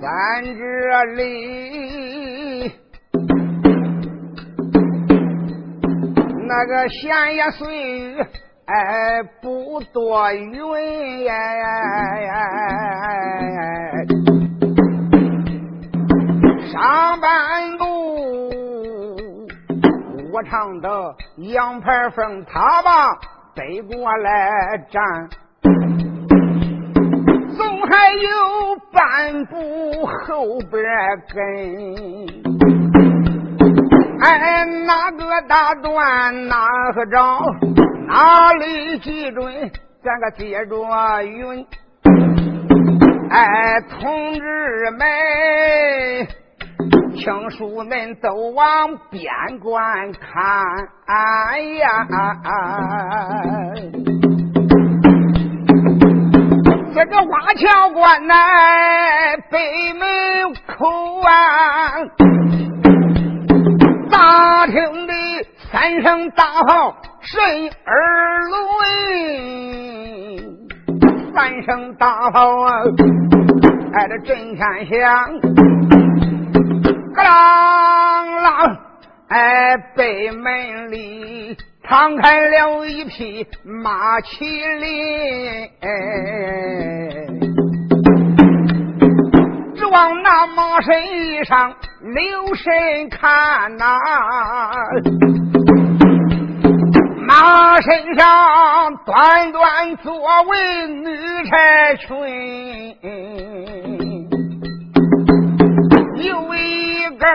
咱这里那个闲言碎。不多云。上半部我唱的杨排风，他把背过来站，总还有半步后边跟。哎，哪个大段哪个招，哪里记准？咱个接着云。哎，同志们，听书们都往边关看哎呀！这个瓦桥关呐，北门口啊。大厅的三声大炮震耳聋，三声大炮啊，挨着震天响，咯啷啷，哎，北门里敞开了一匹马麒麟，指望那马身上。留神看呐，马身上短短作为女柴裙，有一根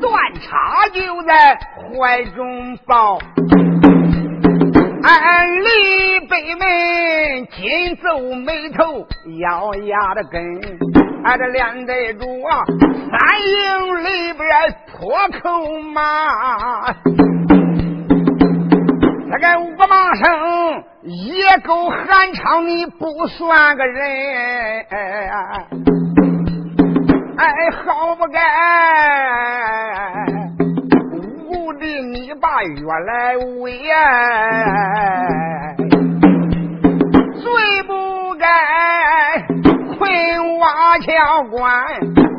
断叉就在怀中抱。俺李北门紧皱眉头，咬牙的跟，俺这连带着啊，三营里边破口骂，这个五马生野狗寒昌，你不算个人，哎，好不该。的你把越来威，最不该困瓦桥关，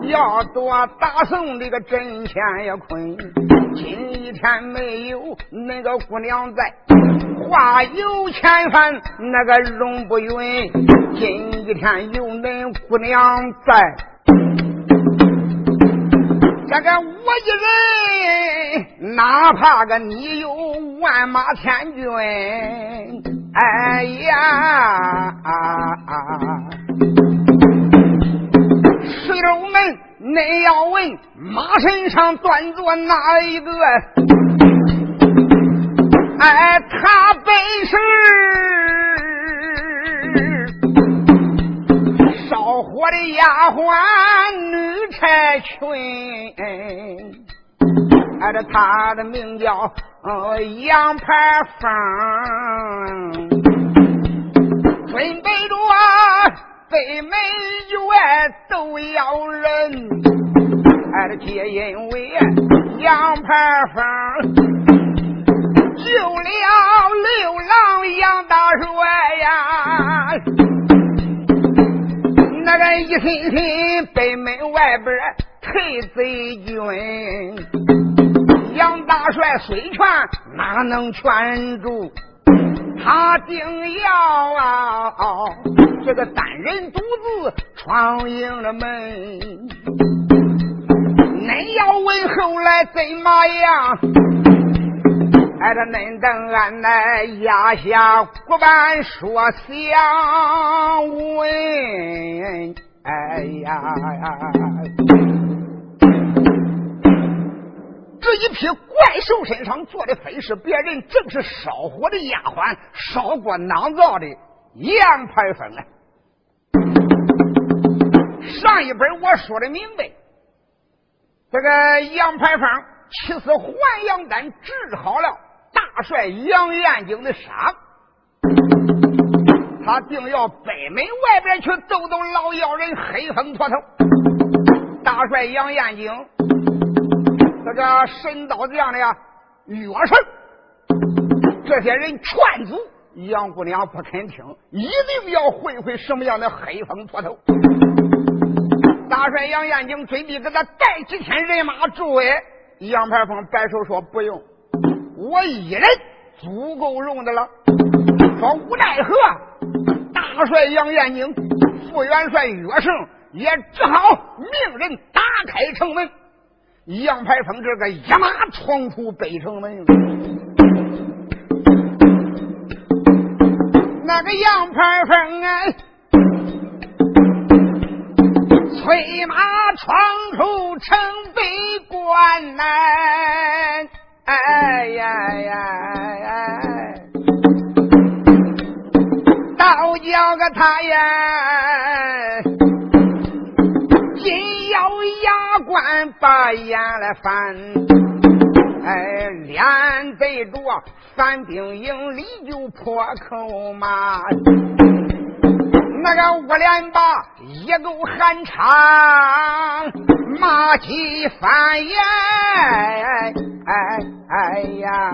要多打送这个真钱也困。今天没有那个姑娘在，话有千番，那个容不允。今一天有恁姑娘在。这个我一人，哪怕个你有万马千军，哎呀！水手们，恁要问马身上端坐哪一个？哎，他本是烧火的丫鬟女。柴群，哎，这他的名叫杨排风，准备着北门院都要人，俺，这皆因为杨排风救了六郎杨大帅呀。那个一心心北门外边退贼军，杨大帅虽劝哪能劝住？他定要啊，这个单人独自闯营了门。恁要问后来怎么样？哎，这恁等俺来压下骨板说相问，哎呀呀！这一匹怪兽身上做的非是别人，正是烧火的丫鬟，烧过囊灶的杨排风啊！上一本我说的明白，这个杨排风其实还阳丹治好了。大帅杨延景的伤，他定要北门外边去逗逗老妖人黑风秃头。大帅杨延景，这个神刀匠的呀，岳胜，这些人劝阻杨姑娘不肯听，一定要会会什么样的黑风秃头。大帅杨延景准备给他带几千人马助威，杨排风摆手说不用，我一人足够用的了。说无奈何，大帅杨延景、副元帅岳胜也只好命人打开城门。杨排风这个一马闯出北城门，那个杨排风啊，催马闯出城北关呐！哎呀呀呀！倒叫个他呀，牙关把眼来翻，哎，连对着反兵营里就破口骂，那个我连把一勾寒肠骂起翻眼，哎哎呀！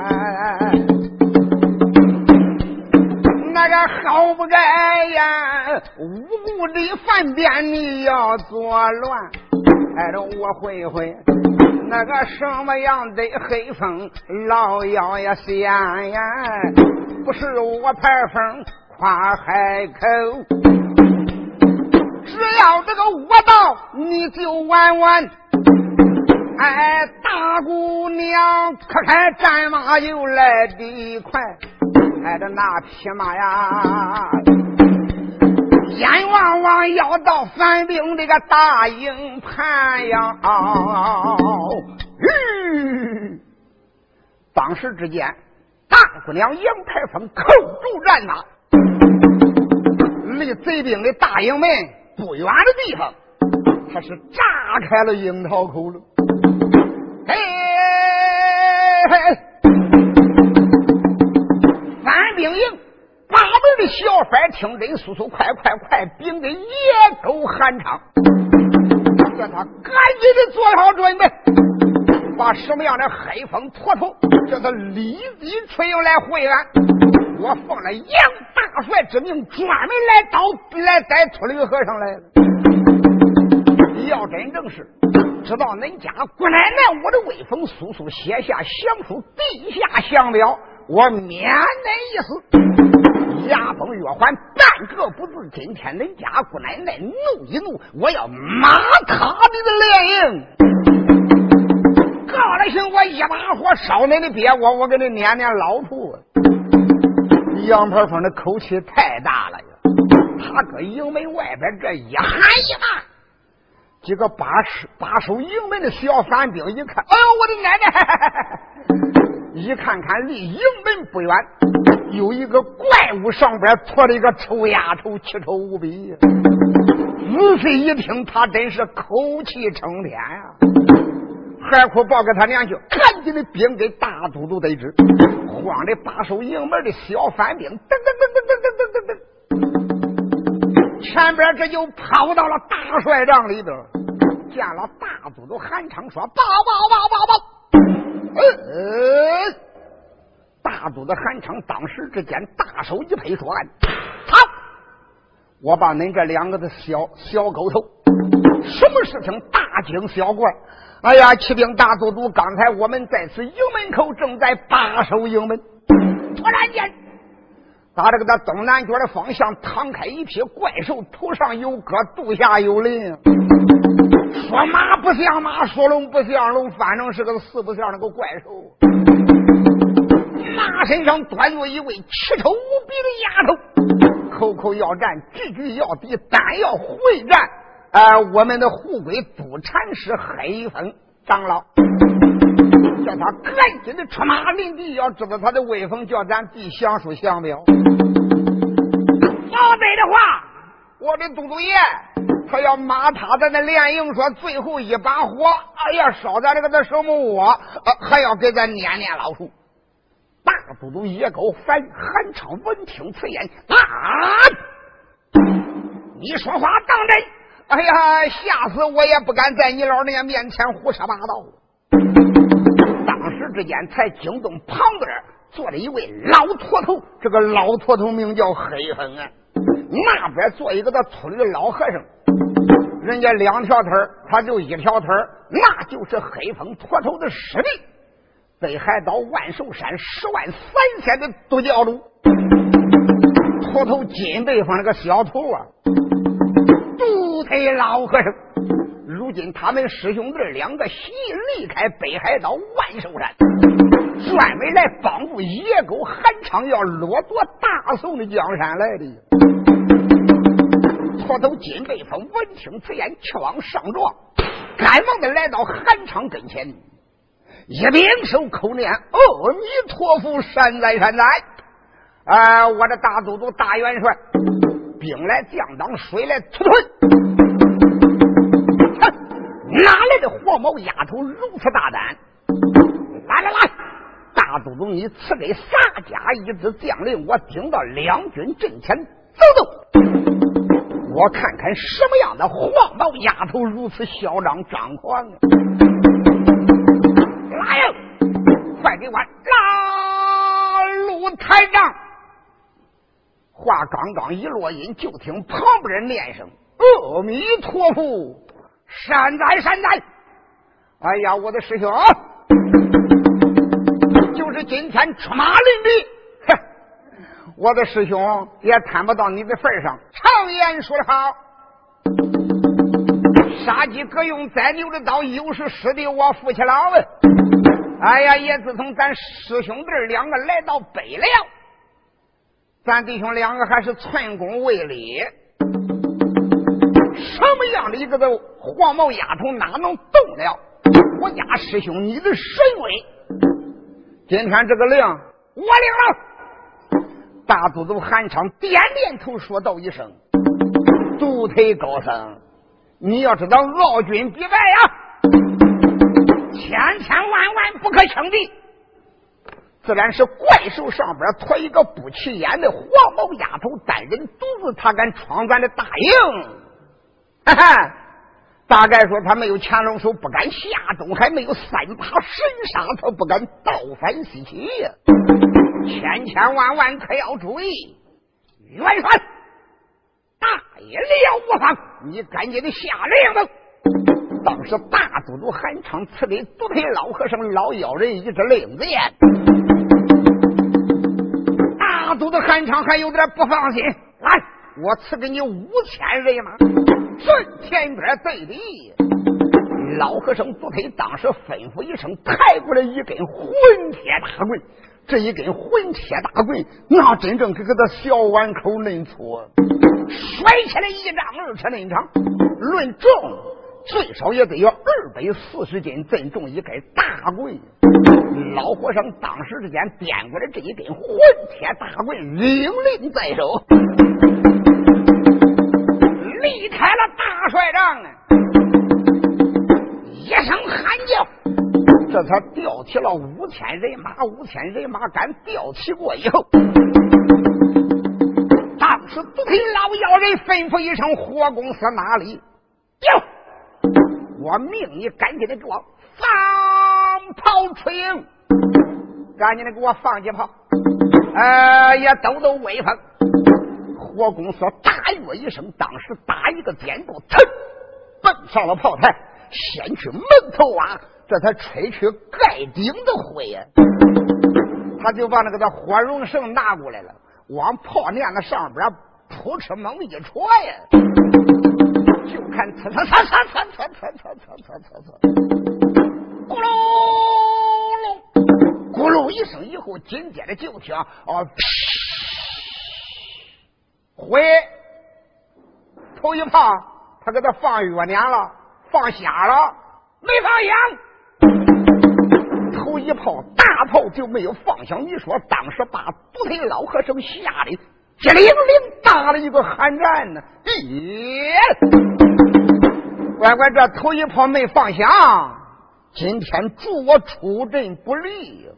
那个好不该呀！无辜的饭店你要作乱，挨，着我会会那个什么样的黑风老妖呀仙呀，不是我排风夸海口，只要这个我到你就玩玩。哎，大姑娘可开战马又来得快。挨着那匹马呀，眼望望要到反兵这个大营盘呀！嗯！当时之间，大姑娘杨排风扣住战马，离贼兵的大营门不远的地方，他是炸开了樱桃口了。嘿嘿。兵营八门的小贩听真速速快快快，兵的野狗喊唱，叫他赶紧的做好准备，把什么样的黑风秃头叫他立即出营来会俺。我奉了杨大帅之命，专门来找来逮秃驴和尚来了。要真正是知道恁家姑奶奶我的威风，速速写下降书地下降表。我免恁一死，牙崩月环，半个不字。今天恁家姑奶奶怒一怒，我要骂他你的连营。告了行，我一把火烧恁的鳖窝，我给你撵撵老土。杨排风的口气太大了呀！他搁营门外边这一喊一骂，几个把守把守营门的小反兵一看，哎呦，我的奶奶！一看看离营门不远，有一个怪物上边驮着一个臭丫头，奇丑无比。仔细一听，他真是口气冲天呀！海哭报给他娘去，赶紧的兵给大都督得知，慌的把守营门的小反兵，噔噔噔噔噔噔噔噔，前边这就跑到了大帅帐里头，见了大都督韩昌，说：报报报报报。呃，大肚子韩昌当时之间大手一拍，说：“好，我把恁这两个的小小狗头，什么事情大惊小怪？哎呀，骑兵大都督，刚才我们在此营门口正在把守营门，突然间，打这个他东南角的方向躺开一匹怪兽，头上有戈，肚下有鳞。”说马不像马，说龙不像龙，反正是个四不像那个怪兽。马身上端着一位奇丑无比的丫头，口口要战，句句要敌，但要会战。呃，我们的护鬼督禅师黑风长老，叫他赶紧的出马临敌，要知道他的威风，叫咱弟降书降表。否则的话，我的都督爷。他要骂他的那连营，说最后一把火，哎呀，烧咱这个那什么窝，还要给咱撵撵老鼠。大都督野狗反韩昌闻听此言，啊！你说话当真？哎呀，吓死我也不敢在你老人家面前胡说八道。当时之间，才惊动旁边坐着一位老秃头，这个老秃头名叫黑风啊。那边坐一个那秃驴老和尚，人家两条腿他就一条腿那就是黑风秃头的师弟，北海道万寿山十万三千的独教主，秃头金背方那个小头啊，独腿老和尚。如今他们师兄弟两个习离开北海道万寿山，专门来帮助野狗韩昌要掠夺大宋的江山来的。秃头金背风闻听此言，却往上撞，赶忙的来到韩昌跟前，一并手口念阿弥陀佛，善哉善哉。啊，我的大都督大元帅，兵来将挡，水来土屯。哼哪来的黄毛丫头如此大胆？来来来，大都督，你赐给洒家一支将领，我顶到两军阵前走走，我看看什么样的黄毛丫头如此嚣张张狂啊！来呀，快给我拉路抬杠！话刚刚一落音，就听旁边人念声：“阿弥陀佛。”善哉善哉！哎呀，我的师兄，就是今天出马临敌，哼，我的师兄也谈不到你的份上。常言说得好，杀鸡可用宰牛的刀，又是师弟我夫妻老。哎呀，也自从咱师兄弟两个来到北凉，咱弟兄两个还是寸功未立。什么样的一个的黄毛丫头哪能动了我家师兄你的神威？今天这个令我领了。大都督韩昌点点头，说道一声：“独腿高僧，你要知道傲君必败呀，千千万万不可轻敌。自然是怪兽上边驮一个不起眼的黄毛丫头，单人独自，他敢闯咱的大营？”哈哈，大概说他没有乾隆手，不敢下东海；没有三把神杀，他不敢倒反西岐。千千万万可要注意，元帅，大爷了无妨，你赶紧的下令吧。当时大都督韩昌赐给独腿老和尚老妖人一只令箭，大都督韩昌还有点不放心，来，我赐给你五千人马。顺天边对敌，老和尚不推，当时吩咐一声，抬过来一根混铁大棍。这一根混铁大棍，那真正可跟他小碗口嫩粗，甩起来一丈二尺嫩长，论重最少也得有二百四十斤，真重一根大棍。老和尚当时之间掂过来这一根混铁大棍，领令在手。离开了大帅帐！一声喊叫，这才调起了五千人马。五千人马敢调起过以后，当时不听老妖人吩咐一声：“火公司哪里？我命你赶紧的给我放炮出营，赶紧的给我放几炮，呃，也抖抖威风。”火公说大跃一声，当时打一个箭步，噌，奔上了炮台，先去门头啊，这才吹去盖顶的灰呀。他就把那个的火绒绳拿过来了，往炮链子上边扑哧猛一戳呀，就看呲呲呲呲呲呲呲呲呲呲呲，咕噜噜，咕噜一声以后，紧接着就听啊。回头一炮，他给他放月娘了，放瞎了，没放响。头一炮大炮就没有放响，你说当时把独腿老和尚吓得激灵灵打了一个寒战呢。咦，乖乖，这头一炮没放响，今天助我出阵不利。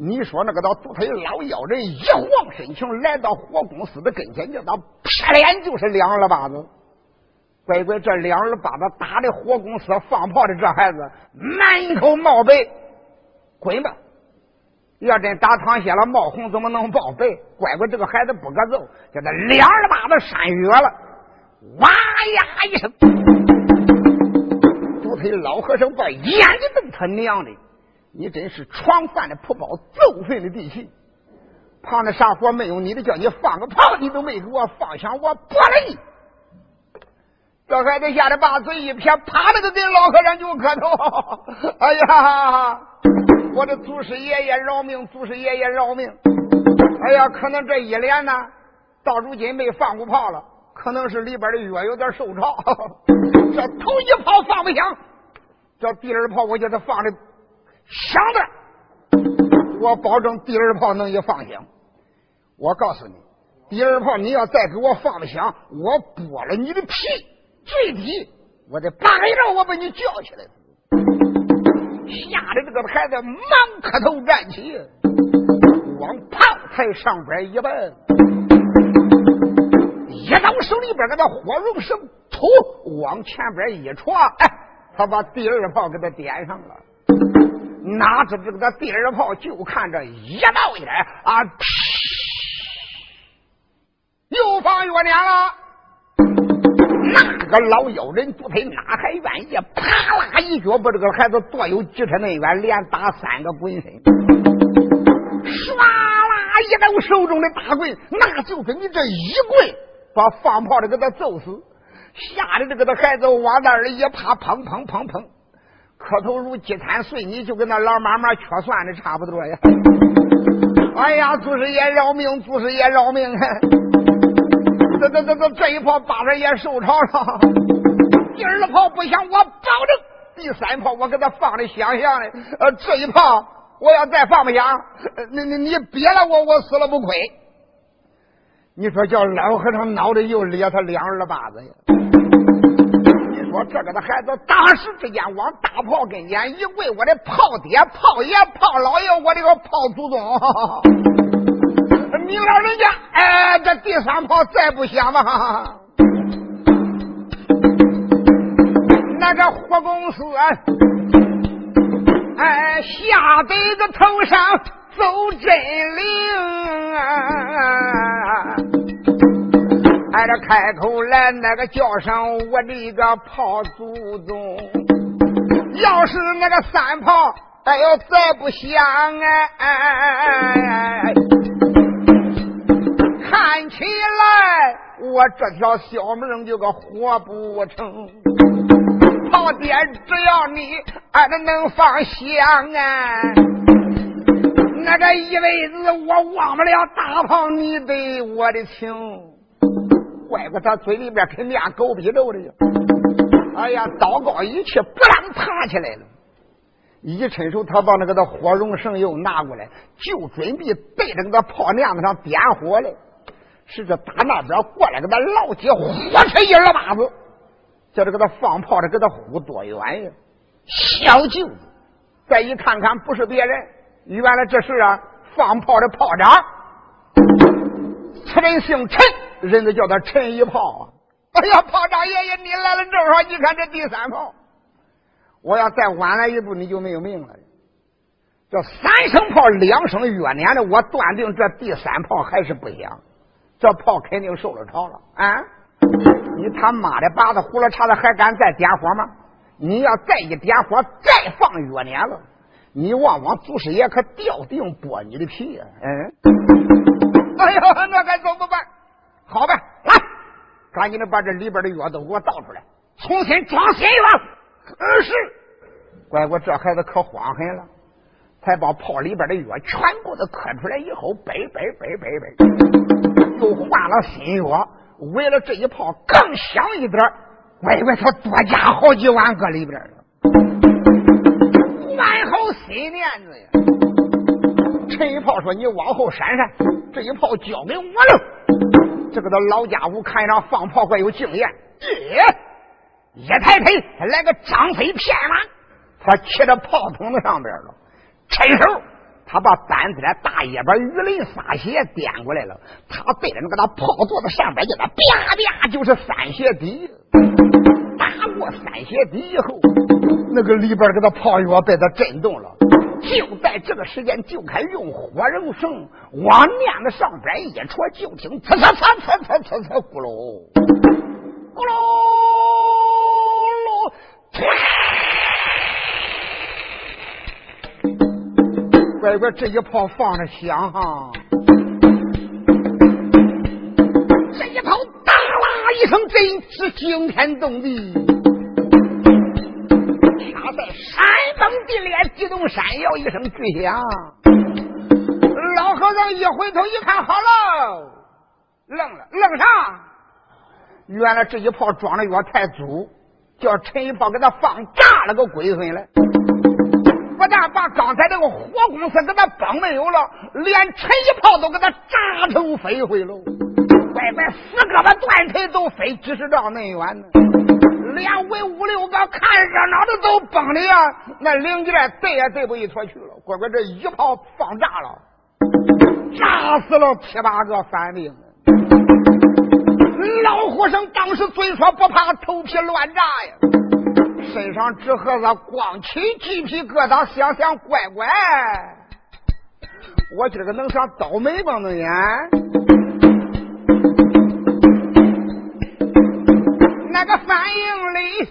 你说那个到独腿老妖人一晃身形来到火公司的跟前，叫他啪脸就是两耳巴子。乖乖，这两耳巴子打的火公司放炮的这孩子满口冒白，滚吧！要真打淌血了，冒红怎么能报白？乖乖，这个孩子不可揍，叫他两耳巴子扇月了，哇呀一声，独腿老和尚把眼睛瞪他娘的！你真是闯犯的仆包，揍碎的地气！旁的啥活没有你的，叫你放个炮，你都没给我放响，我剥了你！这孩子吓得把嘴一撇，啪的就给老和尚就磕头。哎呀，我的祖师爷爷饶命！祖师爷爷饶命！哎呀，可能这一连呢，到如今没放过炮了，可能是里边的药有点受潮。这头一炮放不响，这第二炮我叫他放的。响的，我保证第二炮能一放响。我告诉你，第二炮你要再给我放不响，我剥了你的皮，最低我得八一我把你叫起来。吓得这个孩子忙磕头站起，往炮台上边一奔，一刀手里边给他火绒绳突往前边一戳，哎，他把第二炮给他点上了。哪知这个第二炮就看着一冒烟啊，又放月亮了。个老妖人不配，哪还愿意？啪啦一脚把这个孩子跺有几尺那远，连打三个滚身。唰啦一刀手中的大棍，那就跟你这一棍把放炮的给他揍死，吓得这个的孩子往那儿一趴，砰砰砰砰。磕头如饥餐碎你，就跟那老妈妈缺蒜的差不多呀！哎呀，祖师爷饶命！祖师爷饶命！这这这这这一炮八人也受潮了，第二炮不响，我保证第三炮我给他放的响响的。呃，这一炮我要再放不响，你你你憋了我，我死了不亏。你说叫老和尚脑袋又咧他两耳巴子呀！你说这个的孩子，当时之间往大炮跟前一跪，我的炮爹、炮爷、炮老爷，我这个炮祖宗，你老人家，哎，这第三炮再不响吧？那个火公司，哎，吓得个头上走真灵啊！还得开口来，那个叫上我的个炮祖宗。要是那个三炮，哎呦再不响啊，哎哎哎哎哎，看起来我这条小命就个活不成。老爹，只要你俺能放响啊，那个一辈子我忘不了大胖你对我的情。怪不得他嘴里边肯念狗逼肉的！哎呀，刀高一气，不啷爬起来了。一伸手，他把那个的火绒绳又拿过来，就准备对着那个炮梁子上点火来。是这打那边过来，给他老几火车一耳巴子，叫这个他放炮的给他呼多远呀？小舅子，再一看看，不是别人，原来这是啊，放炮的炮长，此人姓陈。人家叫他陈一炮啊！哎呀，炮长爷爷，你来了正好。你看这第三炮，我要再晚来一步，你就没有命了。这三声炮，两声月年的，我断定这第三炮还是不响。这炮肯定受了潮了啊！你他妈的把子胡了叉的，还敢再点火吗？你要再一点火，再放月年了，你望望祖师爷可掉腚剥你的皮呀！嗯，哎呦，那该怎么办？好吧，来，赶紧的把这里边的药都给我倒出来，重新装新药。可是，乖乖，这孩子可慌狠了，才把炮里边的药全部都磕出来以后，背背背背背，都换了新药，为了这一炮更响一点，乖乖，他多加好几万个里边了，完好新链子呀！陈一炮说：“你往后闪闪，这一炮交给我了。”这个他老家伙看上放炮怪有经验，一抬腿来个张飞骗马，他骑到炮筒子上边了，伸手他把板子的大尾巴鱼鳞撒鞋颠过来了，他对着那个他炮座子上边就那啪啪就是三血底，打过三血底以后，那个里边给他炮药被他震动了，就在这个时间就开用火肉绳往面子上边一戳，就听呲呲呲呲呲呲呲咕噜咕噜噜。外边，这一炮放的响哈！这一炮哒啦一声，真是惊天动地。他在山崩地裂，地动山摇一声巨响。老和尚一回头一看，好喽，愣了，愣啥？原来这一炮装的药太足，叫陈一炮给他放炸了个龟孙来。不但把刚才那个火公司给他崩没有了，连陈一炮都给他炸成飞灰了。乖乖，死胳膊断腿都飞几十丈那远呢。连围五六个看热闹的都崩的呀，那零件对也对不一坨去了。乖乖，这一炮放炸了，炸死了七八个反兵。老和尚当时嘴说不怕，头皮乱炸呀。身上纸盒子光起鸡皮疙瘩，想想乖乖。我今儿个能上倒霉吗？能演？那个反应里，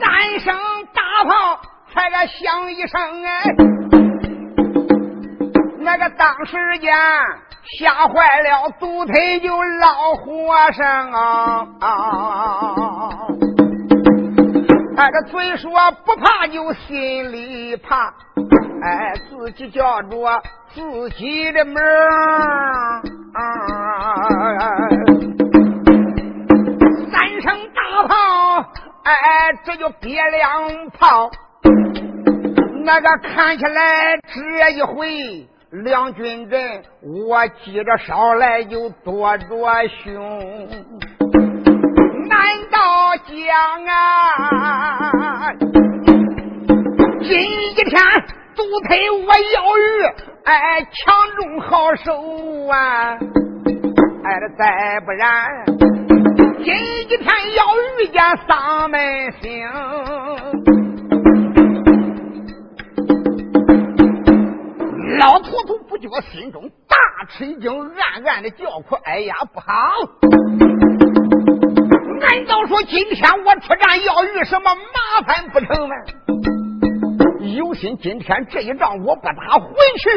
三声大炮才个响一声哎，那个当时间吓坏了，独腿就老和尚啊！哎，这嘴说不怕，就心里怕。哎，自己叫着自己的名啊！三声大炮，哎，这就憋两炮。那个看起来这一回，两军阵我记着捎来就多着凶。难道讲啊？今一天独推我要鱼，哎，强中好手啊！哎，再不然，今一天要遇见丧门星，老秃秃不觉心中大吃一惊，暗暗的叫苦：哎呀，不好！难道说今天我出战要遇什么麻烦不成吗？有心今天这一仗我不打回去，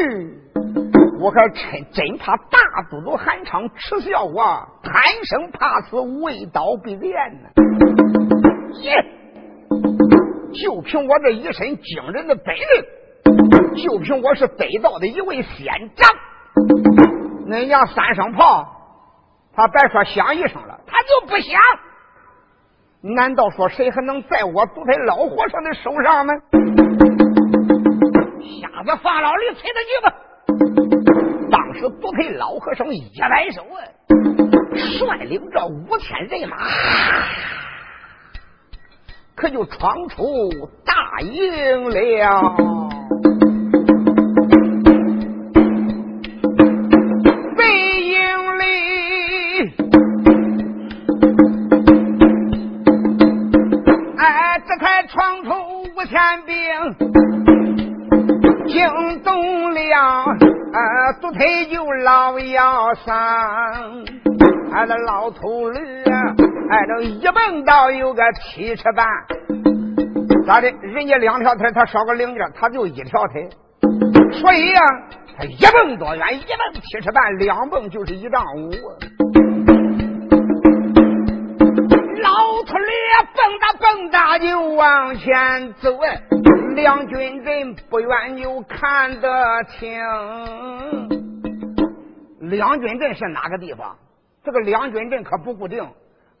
我还真真怕大都督韩昌耻笑我，贪生怕死，为刀必变呢。耶！就凭我这一身惊人的本领，就凭我是北道的一位县长，恁娘三声炮，他别说响一声了，他就不响。难道说谁还能在我独腿老和尚的手上吗？瞎子放老驴，催他去吧！当时独腿老和尚一摆手啊，率领着五千人马，可就闯出大营了。腿就老腰伤，俺那老头驴，俺，这一蹦到有个七尺半，咋的？人家两条腿，他少个零件，他就一条腿，所以呀，他一蹦多远？一蹦七尺半，两蹦就是一丈五。老秃驴蹦哒蹦哒就往前走，两军阵不远就看得清。梁军阵是哪个地方？这个梁军阵可不固定，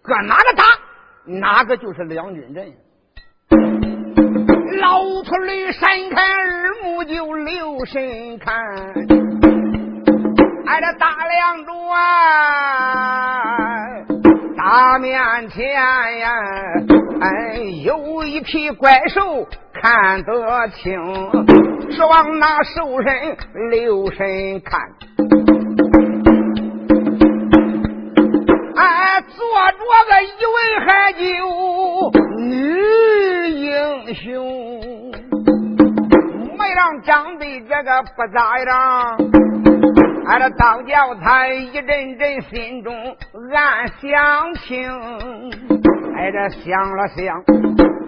搁哪个打，哪个就是梁军阵。老秃驴闪开耳目就留神看，俺这大梁庄。大面前呀，哎，有一匹怪兽看得清，是往那兽身留神看。哎，坐着个一位还就女英雄，没让长得这个不咋样。俺这当叫他一阵阵心中暗想情，挨，这想了想，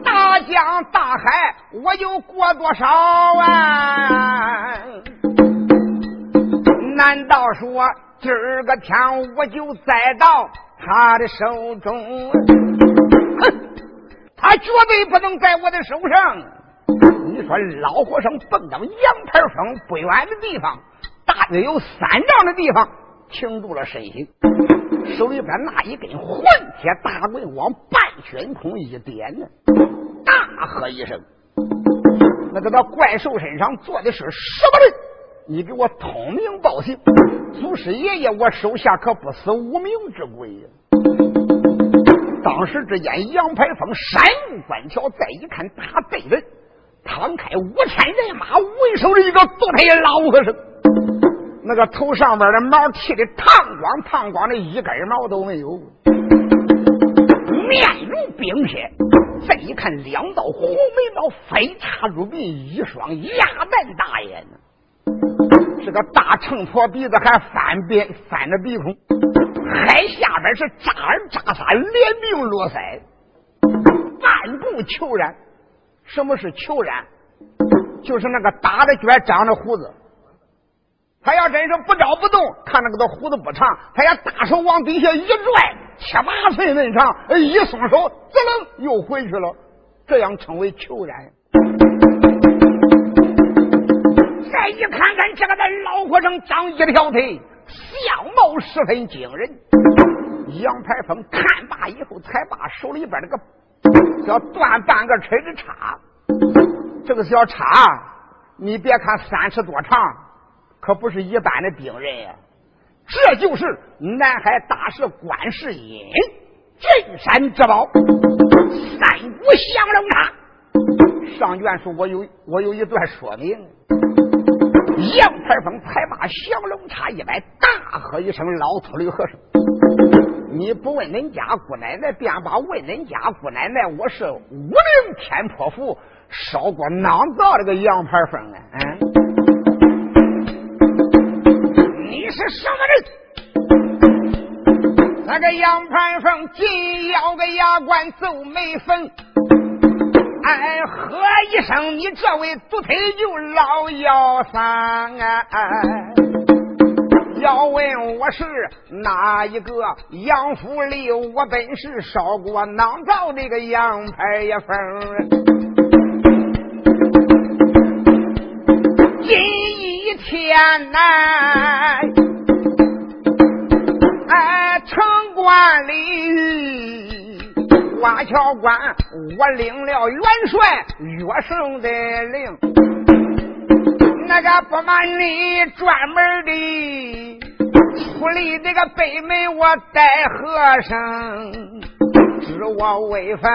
大江大海我又过多少啊？说今儿个天我就栽到他的手中？哼，他绝对不能在我的手上。你说老和尚蹦到杨排风不远的地方。大约有三丈的地方停住了身形，手里边拿一根混铁大棍往半悬空一点呢，大喝一声：“那个那怪兽身上坐的是什么人？你给我通名报姓！祖师爷爷，我手下可不死无名之鬼呀！”当时之间，杨排风闪入关桥，再一看，他对人，摊开五千人马为首的一个独腿老和尚。那个头上边的毛剃的烫光烫光的，一根毛都没有，面如冰雪。再一看，两道红眉毛飞插入鼻，一双鸭蛋大眼呢，是个大秤砣鼻子，还翻边翻着鼻孔，海下边是扎耳扎腮，连鬓落腮，半步求然。什么是求然？就是那个打的卷长的胡子。他要真是不招不动，看那个他胡子不长，他也大手往底下一拽，七八寸那长，一松手，滋楞又回去了。这样称为虬髯。再一看看这个那老和尚长一条腿，相貌十分惊人。杨排风看罢以后，才把手里边那个叫断半个尺的叉，这个小叉，你别看三尺多长。可不是一般的兵人呀，这就是南海大师观世音镇山之宝三股降龙叉。上卷书我有我有一段说明。杨排风才把降龙叉一摆，大喝一声：“老秃驴和尚，你不问恁家姑奶奶，便把问恁家姑奶奶，我是武陵天破府烧锅囊灶这个杨排风啊！”嗯。你是什么人？那个杨排风紧咬个牙关皱眉粉，哎，喝一声，你这位独腿就老妖三啊！要问我是哪一个杨府里，我本是烧过囊灶这个杨排一风。今一天呐。万里挖桥关，我领了元帅岳胜的令。那个不瞒你，专门的出力这个北门，我带和尚，知我威风，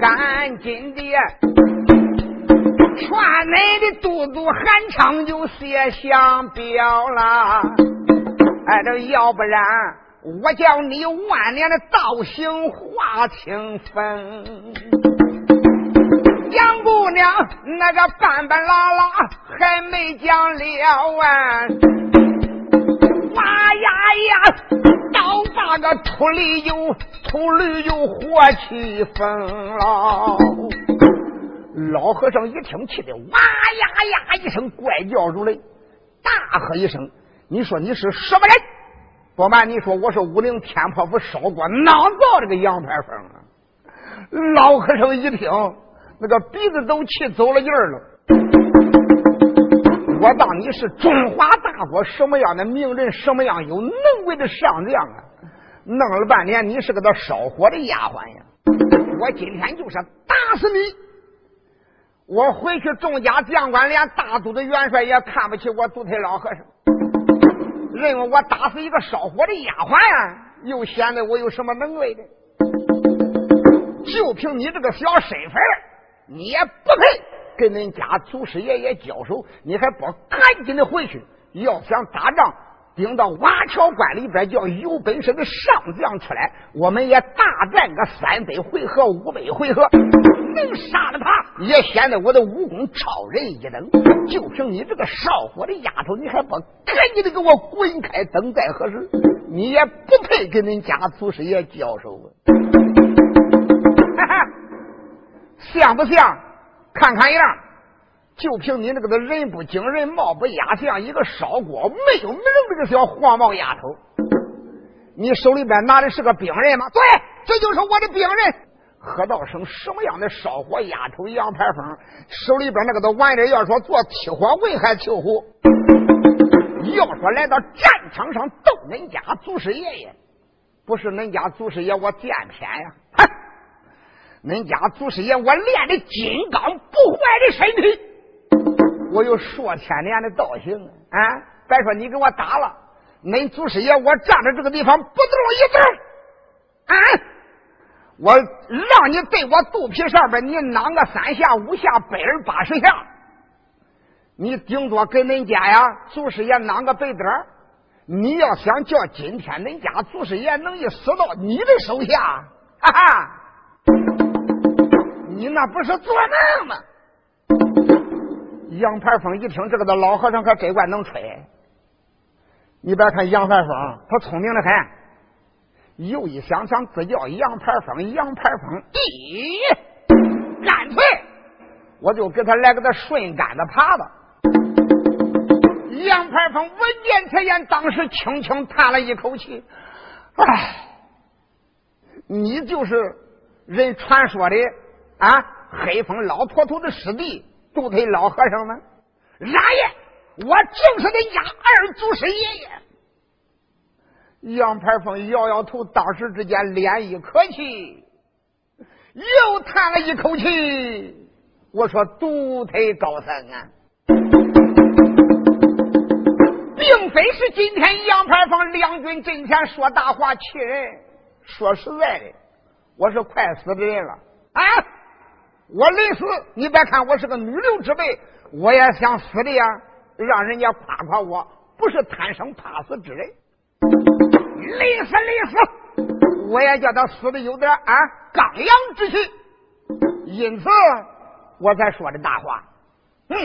赶紧的传恁的都督韩昌就写降表了。哎，这要不然。我叫你万年的道行化清风，杨姑娘那个半半拉拉还没讲了完，哇呀呀，倒把个秃驴又秃驴又火气疯了。老和尚一听，气得哇呀呀一声怪叫如雷，大喝一声：“你说你是什么人？”不瞒你说，我是武陵天破府烧锅哪造这个杨排风啊！老和尚一听，那个鼻子都气走了音儿了。我当你是中华大国什么样的名人，什么样有能为的上将啊？弄了半天，你是个那烧火的丫鬟呀！我今天就是打死你！我回去，众家将官连大都的元帅也看不起我独腿老和尚。认为我打死一个烧火的丫鬟呀，又显得我有什么能耐的？就凭你这个小身份，你也不配跟恁家祖师爷爷交手，你还不赶紧的回去？要想打仗，顶到瓦桥关里边，叫有本事的上将出来，我们也大战个三百回合、五百回合，能杀了他，也显得我的武功超人一等。就凭你这个少火的丫头，你还不赶紧的给我滚开，等待何时？你也不配跟恁家祖师爷交手啊！哈哈，像不像？看看样，就凭你那个的人不惊人，貌不压像一个烧锅没有名这个小黄毛丫头。你手里边拿的是个兵人吗？对，这就是我的兵人。何道生什么样的烧火丫头？杨排风手里边那个的玩意儿，要说做踢火棍还凑合。要说来到战场上斗恁家祖师爷爷，不是恁家祖师爷我见偏呀！哼，恁家祖师爷我练的金刚不坏的身体，我有数千年的道行啊！别说你给我打了，恁祖师爷我站在这个地方不动一动啊！我让你对我肚皮上边你囔个三下五下百儿八十下。你顶多给恁家呀祖师爷囔个白点，你要想叫今天恁家祖师爷能一死到你的手下，哈哈，你那不是做梦吗？杨排风一听这个的老和尚可真怪能吹，你别看杨排风他聪明的很，又一想想自叫杨排风，杨排风，咦，干脆我就给他来个他顺杆子耙子。杨排风闻见此言，当时轻轻叹了一口气：“哎，你就是人传说的啊，黑风老婆头的师弟，独腿老和尚吗？然爷，我正是恁家二祖师爷爷。”杨排风摇摇头，当时之间脸一可气，又叹了一口气：“我说独腿高僧啊。”并非是今天杨排风两军阵前说大话气人。说实在的，我是快死的人了啊！我临死，你别看我是个女流之辈，我也想死的呀，让人家夸夸我，不是贪生怕死之人。临死临死，我也叫他死的有点啊刚阳之气，因此我才说的大话。嗯。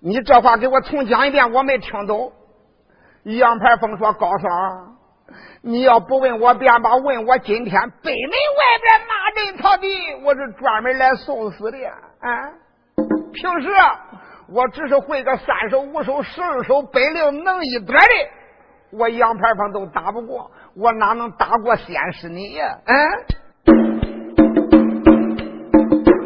你这话给我重讲一遍，我没听懂。杨排风说：“高僧，你要不问我便罢，问我今天北门外边吗阵草地，我是专门来送死的啊！平时我只是会个三手、五手、十二手、本领能一点的，我杨排坊都打不过，我哪能打过先师你呀？啊。”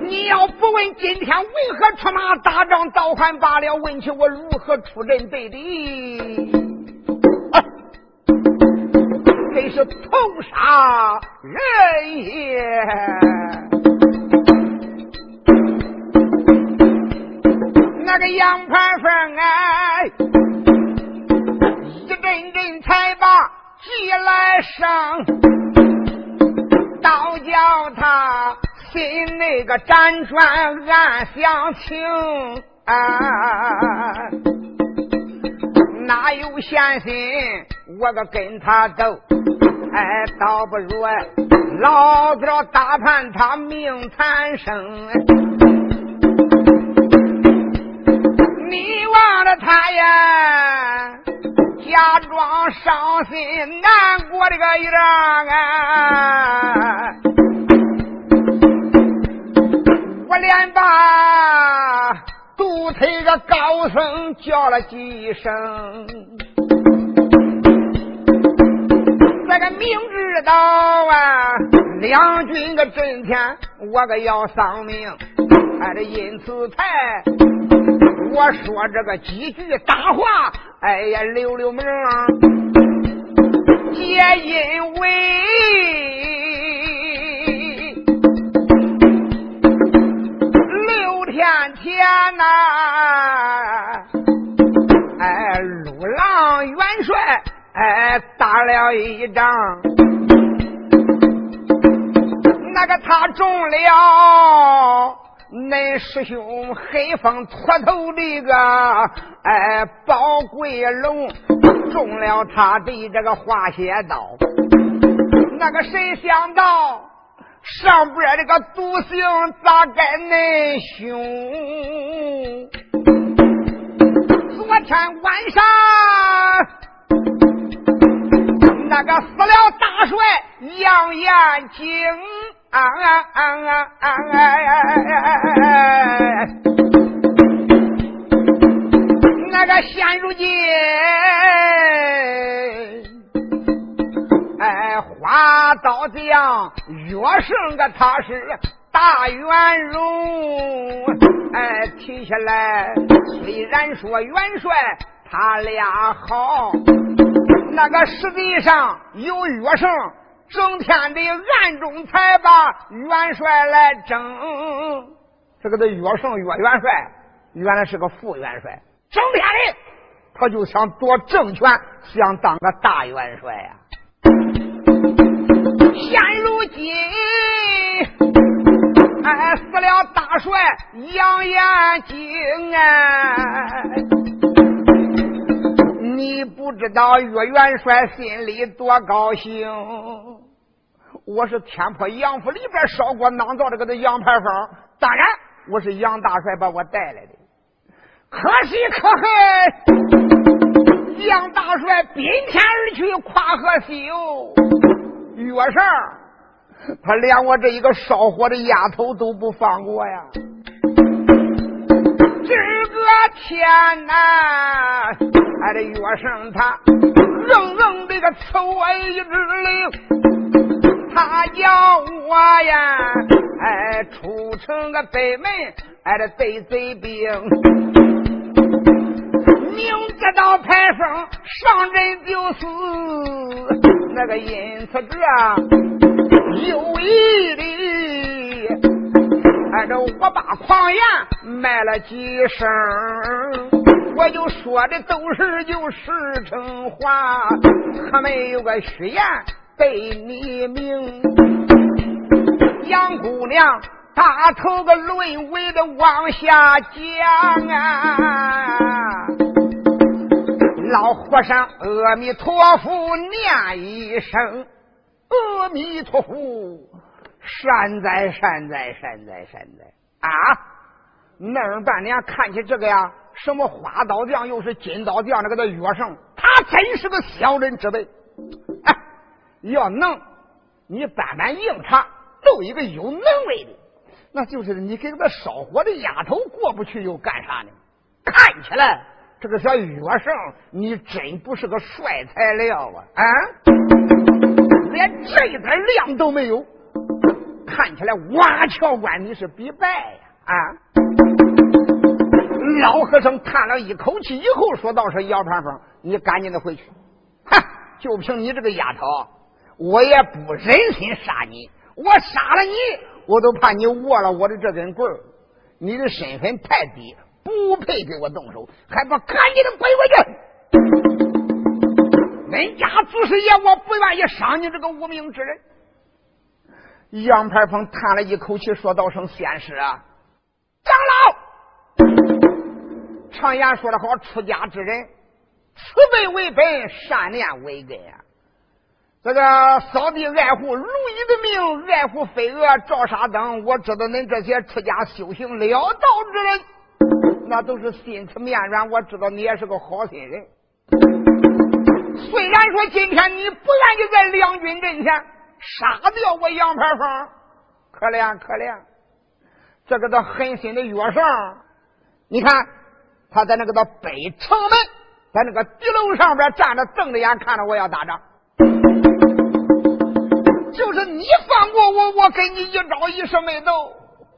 你要不问今天为何出马打仗倒还罢了，问起我如何出阵对敌，真是痛杀人也！那个杨盘凤哎，一阵阵才把计来上，倒叫他。心那个辗转暗想情啊，哪有闲心我个跟他斗？哎，倒不如老子打探他命残生。你忘了他呀？假装伤心难过的个样啊！我连把腿个高声叫了几声，这个明知道啊，两军个阵前我个要丧命，还得因此才我说这个几句大话，哎呀，留留名，也因为。半天呐，哎，陆郎元帅哎打了一仗，那个他中了恁师兄黑风秃头的个哎宝贵龙，中了他的这个化血刀。那个谁想到上边这个毒性咋该恁凶？昨天晚上。那个死了大帅杨延景，那个现如今，哎，花刀匠岳胜个他是大元荣，哎，提起来虽然说元帅他俩好。那个实际上有岳胜，整天的暗中才把元帅来争。这个的岳胜岳元帅原来是个副元帅，整天的他就想夺政权，想当个大元帅呀。现如今，哎，死了大帅杨延景啊。你不知道岳元帅心里多高兴！我是天坡杨府里边烧锅囊造这个的杨牌坊，当然我是杨大帅把我带来的。可喜可恨，杨大帅宾天而去，跨河西游。岳胜，他连我这一个烧火的丫头都不放过呀！这个天呐！俺的岳胜他愣愣的个抽我一只灵，他叫我呀，哎，出城个北门，俺，这贼贼兵，明知道排风上阵就死，那个因此这有意的，按照我把狂言卖了几声。我就说的都是就实诚话，可没有个虚言被你明。杨姑娘大头个轮回的往下讲啊，老和尚阿弥陀佛念一声，阿弥陀佛，善哉善哉善哉善哉啊！那儿半年看起这个呀。什么花刀匠又是金刀匠？那个的岳胜，他真是个小人之辈。哎，要能你搬搬硬茬，斗一个有能为的，那就是你跟个烧火的丫头过不去，又干啥呢？看起来这个小岳胜，你真不是个帅材料啊！啊，连这一点量都没有，看起来瓦桥关你是必败呀！啊。老和尚叹了一口气，以后说道：“是姚盘风，你赶紧的回去。哼，就凭你这个丫头，我也不忍心杀你。我杀了你，我都怕你握了我的这根棍儿。你的身份太低，不配给我动手，还不赶紧的滚回去！恁家祖师爷，我不愿意伤你这个无名之人。”杨排风叹了一口气，说道：“声先师啊，长老。”常言说的好，出家之人，慈悲为本，善念为根啊。这个扫地爱护如意的命，爱护飞蛾照沙灯。我知道恁这些出家修行了道之人，那都是心慈面软。我知道你也是个好心人。虽然说今天你不愿意在两军阵前杀掉我杨排风，可怜可怜，这个他狠心的约上，你看。他在那个的北城门，在那个敌楼上边站着，瞪着眼看着我要打仗。就是你放过我，我跟你一招一式没斗。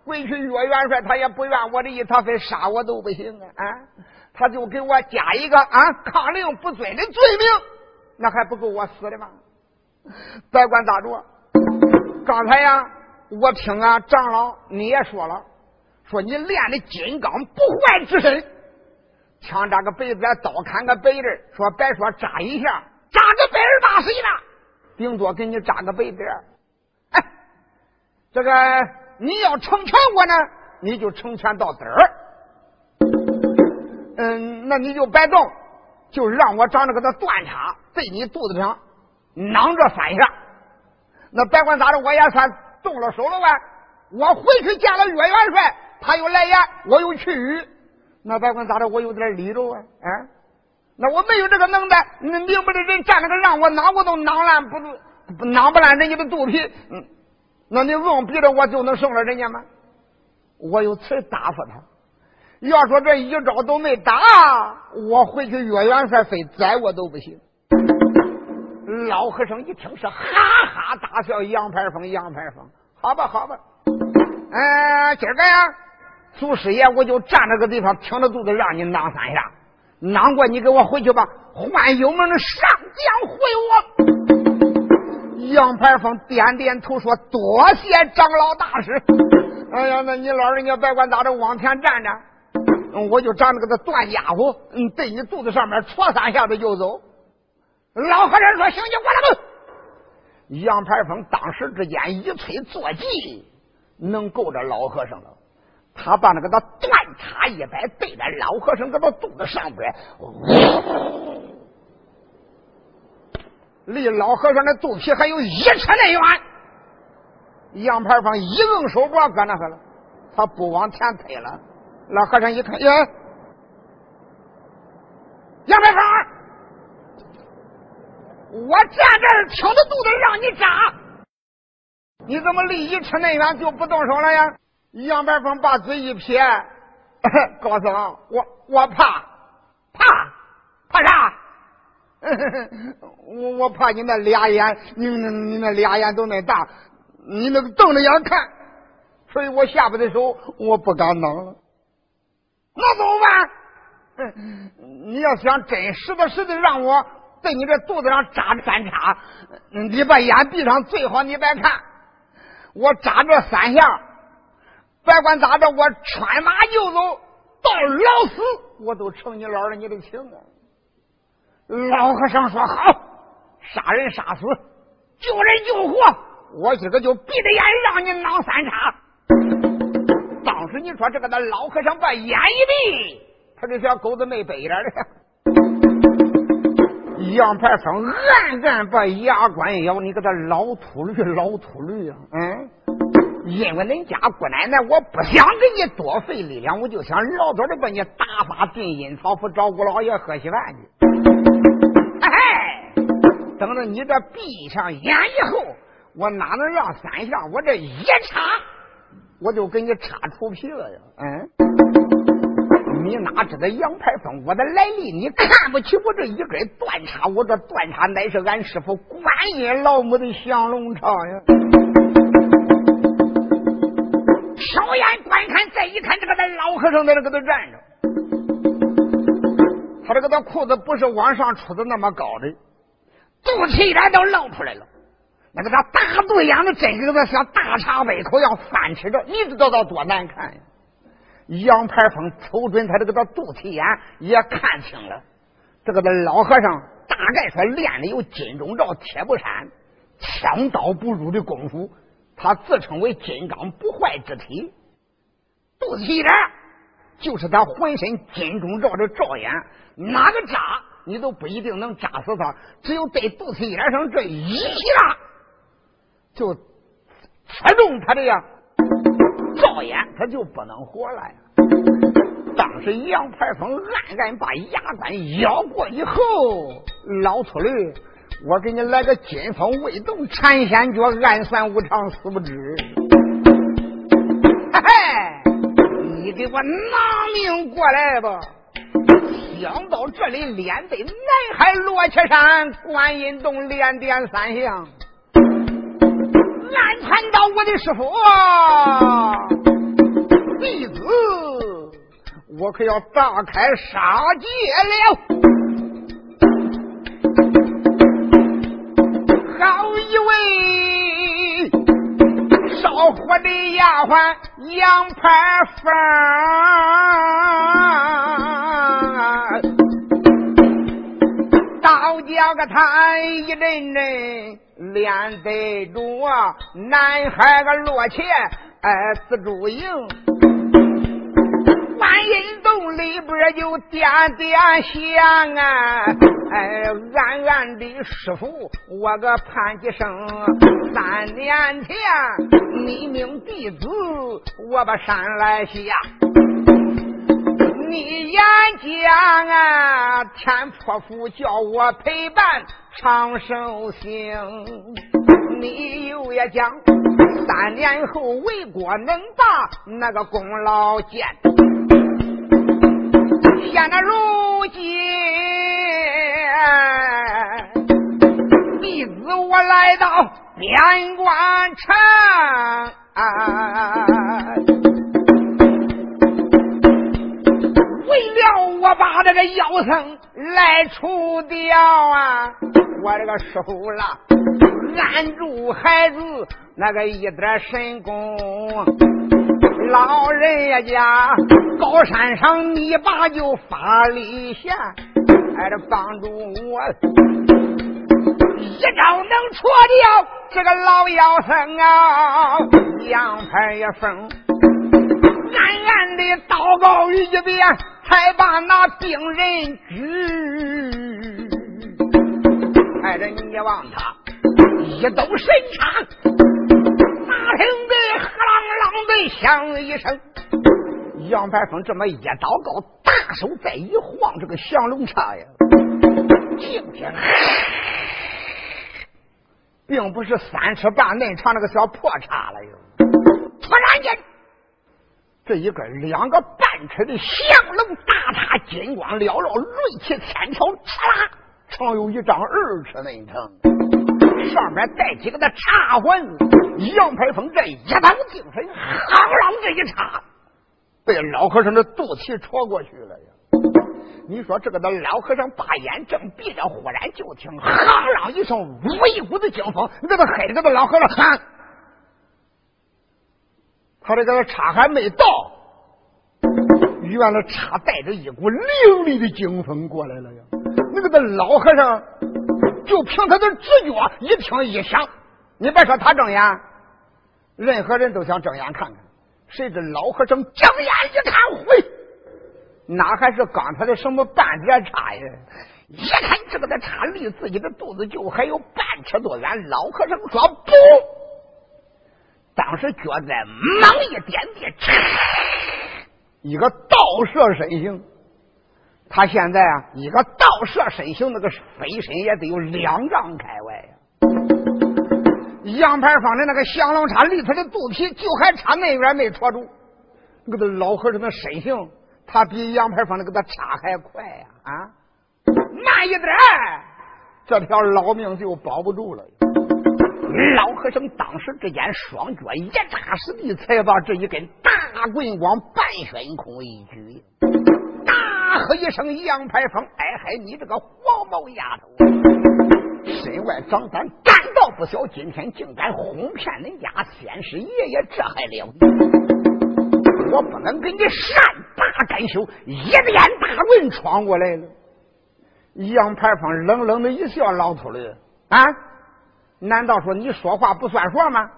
回去岳元帅他也不怨我的意，他非杀我都不行啊！啊，他就给我加一个啊抗令不遵的罪名，那还不够我死的吗？别管咋着，刚才呀，我听啊长老你也说了，说你练的金刚不坏之身。枪扎个背子，刀砍个背子，说别说扎一下，扎个背儿打谁了？顶多给你扎个背子。哎，这个你要成全我呢，你就成全到底儿。嗯，那你就别动，就让我长着个那断叉，在你肚子上囊着三下。那别管咋着，我也算动了手了呗？我回去见了岳元帅，他又来言，我又去语。那别管咋着，我有点理着啊！啊，那我没有这个能耐，那明白的人站那个让我囊，我都囊烂不不囊不烂人家的肚皮。嗯，那你硬逼着我就能胜了人家吗？我有词答复他。要说这一招都没打，我回去岳元帅非宰我都不行。老和尚一听是哈哈大笑，杨排风，杨排风，好吧，好吧，哎，今儿个呀，祖师爷我就站这个地方，挺着肚子让你囊三下，囊过你给我回去吧，换油门的上将回我。杨排风点点头说：“多谢长老大师。”哎呀，那你老人家别管咋着，往前站着。我就长那个断家伙，嗯，在你肚子上面戳三下子就走。老和尚说：“行，你过来吧。”杨排风当时之间一催坐骑，能够着老和尚了。他把那个他断叉一摆，对着老和尚搁他肚子上边，离老和尚的肚皮还有一尺那远。杨排风一硬手脖搁那了，他不往前推了。老和尚一看，呀，杨排风，我站这儿挺着肚子让你扎，你怎么离一尺那远就不动手了呀？杨排风把嘴一撇，高僧，我我怕怕怕啥？我我怕你那俩眼，你你那俩眼都那大，你那个瞪着眼看，所以我下不的手，我不敢弄了。那怎么办？你要想真实的实的让我在你这肚子上扎三叉，你把眼闭上，最好你别看。我扎这三下，别管咋着，我穿马就走到老死，我都成你老了你的情啊！老和尚说好，杀人杀死，救人救活，我今个就闭着眼让你囊三叉。当时你说这个那老和尚把眼一闭，他这小狗子没背着的。杨排风暗暗把牙关咬，你个他老秃驴，老秃驴啊！嗯，因为恁家姑奶奶，我不想给你多费力量，我就想老早的把你打发进阴曹府找姑老爷喝稀饭去。哎，等着你这闭上眼以后，我哪能让三下？我这一插。我就给你插出皮了呀！嗯，你哪知道杨排风我的来历？你看不起我这一根断叉？我这断叉乃是俺师傅观音老母的降龙叉呀！瞟眼观看，再一看，这个那老和尚在这搁那站着，他这个他裤子不是往上出的那么高的，肚脐眼都露出来了。那个他大肚眼子真跟个像大茶胃口一样翻吃着，你知道他多难看呀！杨排风瞅准他这个他肚脐眼，也看清了，这个的老和尚大概说练的有金钟罩铁布衫，枪刀不入的功夫，他自称为金刚不坏之体，肚脐眼就是他浑身金钟罩的罩眼，哪个扎你都不一定能扎死他，只有对肚脐眼上这一下。就刺中他的呀，照眼他就不能活了呀。当时杨排风暗暗把牙关咬过以后，老秃驴，我给你来个金风未动缠仙脚，暗算无常死不知。嘿嘿，你给我拿命过来吧！想到这里，连对南海罗切山、观音洞连点三项。难缠到我的师傅弟子，我可要大开杀戒了。好一位烧火的丫鬟杨排风，叫个他一阵阵。连带着南海个落前哎自助营。观音洞里边就点点响啊，哎，暗暗的师傅，我个盼几声。三年前，你命弟子，我把山来下。你眼讲啊，天破府叫我陪伴长寿星。你又也讲，三年后为国能把那个功劳见。现在如今，弟子我来到边关城，为了我把这个妖僧来除掉啊！我这个师傅啦，按住孩子那个一点神功。老人家，高山上泥巴就发力线，还得帮助我一招能除掉这个老妖僧啊！杨排一封，暗暗的祷告一遍，才把那病人举。还得你望他一抖神叉。大听得哈啷啷的响了一声，杨排风这么一祷告，大手再一晃，这个降龙叉呀，今天并不是三尺半内长那个小破叉了哟。突然间，这一根两个半尺的降龙大塔，金光缭绕，锐气千条，刺啦，长有一丈二尺那长，上面带几个的插环。杨排风这一当精神，啷啷这一插，被老和尚的肚脐戳过去了呀！你说这个的老和尚把眼正闭着，忽然就听“哈啷”一声，呜一股子惊风，那个黑的个老和尚喊，他这个叉还没到，原来叉带着一股凌厉的惊风过来了呀！那个的老和尚就凭他的直觉，一听一响。你别说他睁眼，任何人都想睁眼看看。谁知老和尚睁眼一看，嘿，哪还是刚才的什么半截叉呀？一看这个的叉离自己的肚子就还有半尺多远。老和尚说不，当时脚在猛一点地，一个倒射身形。他现在啊，一个倒射身形，那个飞身也得有两丈开外呀。杨排坊的那个降龙叉离他的肚皮就还差那远没戳住，那个老和尚的身形，他比杨排坊的给他叉还快呀！啊，慢一点，这条老命就保不住了。老和尚当时之间双脚一扎实地，才把这一根大棍往半悬空一举，大喝一声：“杨排风，哎嗨，你这个黄毛丫头！”身外长胆，胆道不小，今天竟敢哄骗人家先师爷爷，这还了得！我不能给你善罢甘休，一鞭大棍闯过来了。杨排风冷冷的一笑：“老秃驴啊，难道说你说话不算数吗？”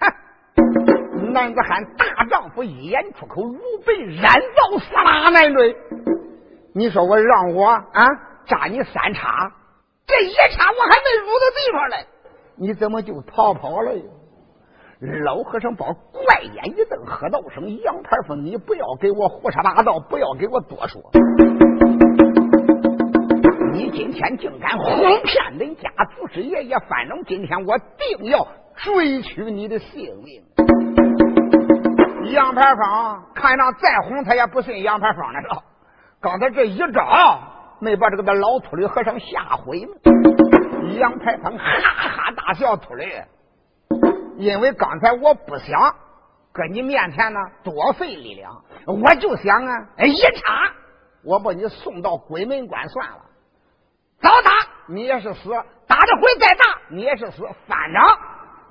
哼！男子汉大丈夫，一言出口如被燃烧死拉难对。你说我让我啊扎你三叉？这一叉我还没入到地方来，你怎么就逃跑了？老和尚把怪眼一瞪，喝道声：“杨排风，你不要给我胡说八道，不要给我多说。你今天竟敢哄骗人家祖师爷爷，反正今天我定要追取你的性命。”杨排风看上再哄他也不信杨排风的了，刚才这一招。没把这个老秃驴和尚吓毁吗？杨排风哈哈大笑，秃驴，因为刚才我不想搁你面前呢多费力量，我就想啊，一插，我把你送到鬼门关算了。早打你也是死，打的回再打你也是死，反正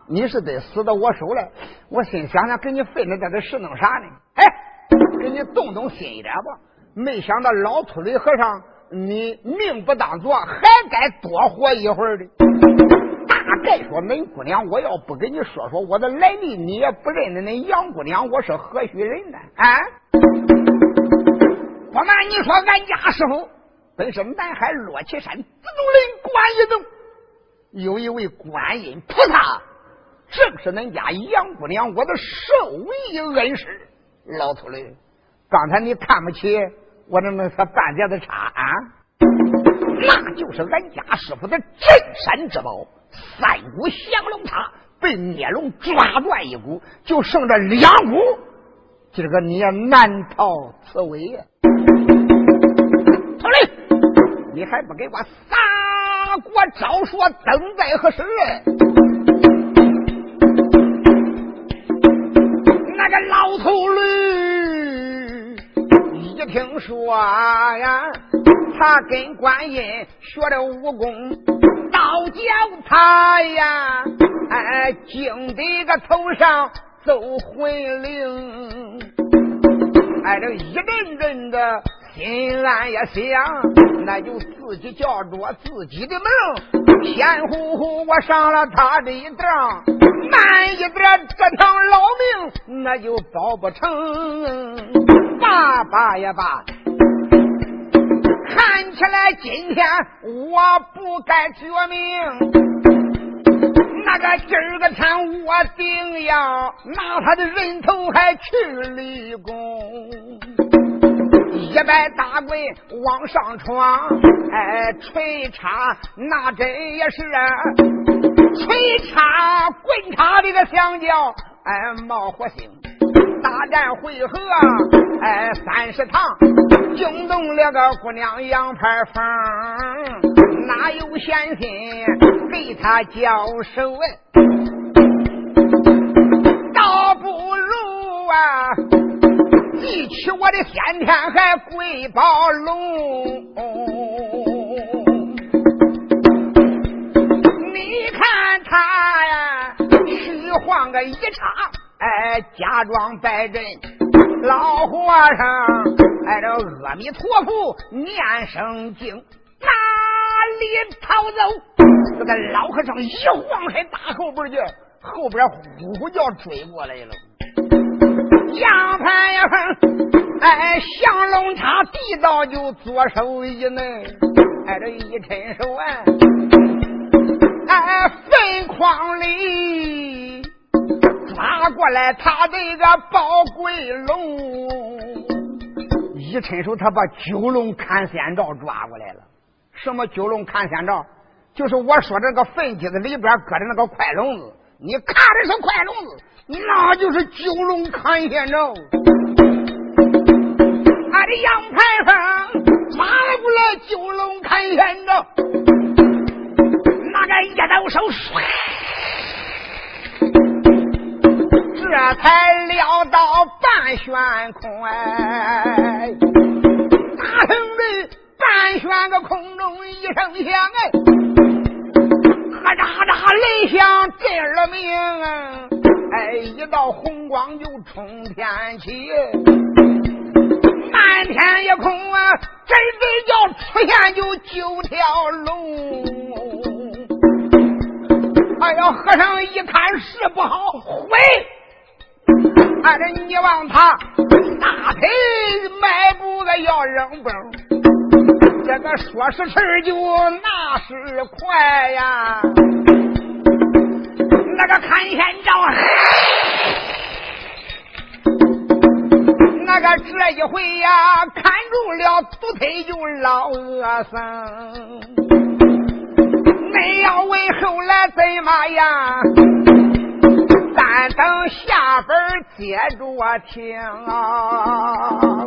你是得死到我手来。我心想想，给你费那点的事弄啥呢？哎，给你动动心一点吧。没想到老秃驴和尚。你命不当做，还该多活一会儿的。大概说，恁姑娘，我要不跟你说说我的来历，你也不认得恁杨姑娘我是何许人呢？啊！不瞒你说，俺家师傅本是南海落旗山紫竹林观音洞，有一位观音菩萨，正是恁家杨姑娘我的受益恩师。老头嘞，刚才你看不起我那那个半截子茶啊？那就是俺家师傅的镇山之宝三股降龙叉，被孽龙抓断一股，就剩这两股，今儿个你也难逃此危呀！你还不给我撒锅招说，等待何时？那个老头驴一听说呀。他跟观音学了武功，倒叫他呀，哎，惊得个头上走魂灵，哎，这一阵阵的心暗也想，那就自己叫着自己的命，先呼呼我上了他的当，慢一点这条老命那就保不成，罢罢也罢。看起来今天我不该绝命，那个今儿个天我定要拿他的人头还去立功，一百大棍往上闯，哎，锤叉那真也是啊，锤叉棍叉的个响叫，哎，冒火星。大战回合，哎，三十趟惊动了个姑娘杨排风，哪有闲心给他交手？倒不如啊，记起我的先天还贵宝龙。你看他呀，虚晃个一叉。哎，假装摆阵，老和尚，哎，这阿弥陀佛念声经，哪里逃走？这个老和尚一晃还打后边去，后边呼呼叫追过来了。杨盘呀，哎，降龙叉地道就左手一弄，哎，这一伸手啊，哎，粪筐里。抓过来他这个宝贵龙，一伸手他把九龙看仙照抓过来了。什么九龙看仙照？就是我说这个粪箕子里边搁的那个快笼子。你看的是快笼子，那就是九龙看仙照。俺的杨排风抓过来九龙看仙照，那个一抖手。这才撂到半悬空哎，大声的半悬个空中一声响哎，咔嚓嚓雷响震耳鸣啊！哎，一道红光就冲天起，满天一空啊，真真叫出现就九条龙。哎呀，和尚一看事不好，回。看着你往他大腿迈步子要扔崩，这个说时迟就那时快呀。那个看先照，那个这一回呀，看住了独腿就老恶僧。恁要问后来怎么样？但等下本接着听啊！